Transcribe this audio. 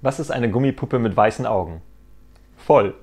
Was ist eine Gummipuppe mit weißen Augen? Voll.